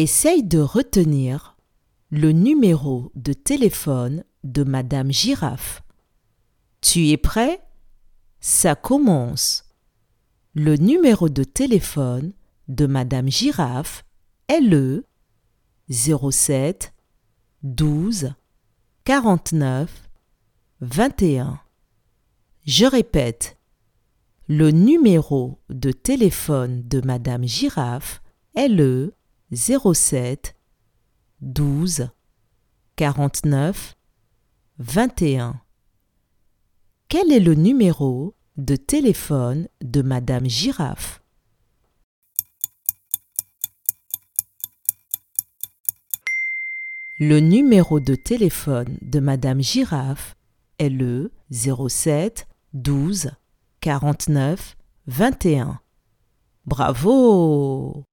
Essaye de retenir le numéro de téléphone de Madame Girafe. Tu es prêt? Ça commence. Le numéro de téléphone de Madame Girafe est le 07 12 49 21. Je répète, le numéro de téléphone de Madame Girafe est le 07 12 49 21. Quel est le numéro de téléphone de Madame Girafe? Le numéro de téléphone de Madame Girafe est le 07 12 49 21. Bravo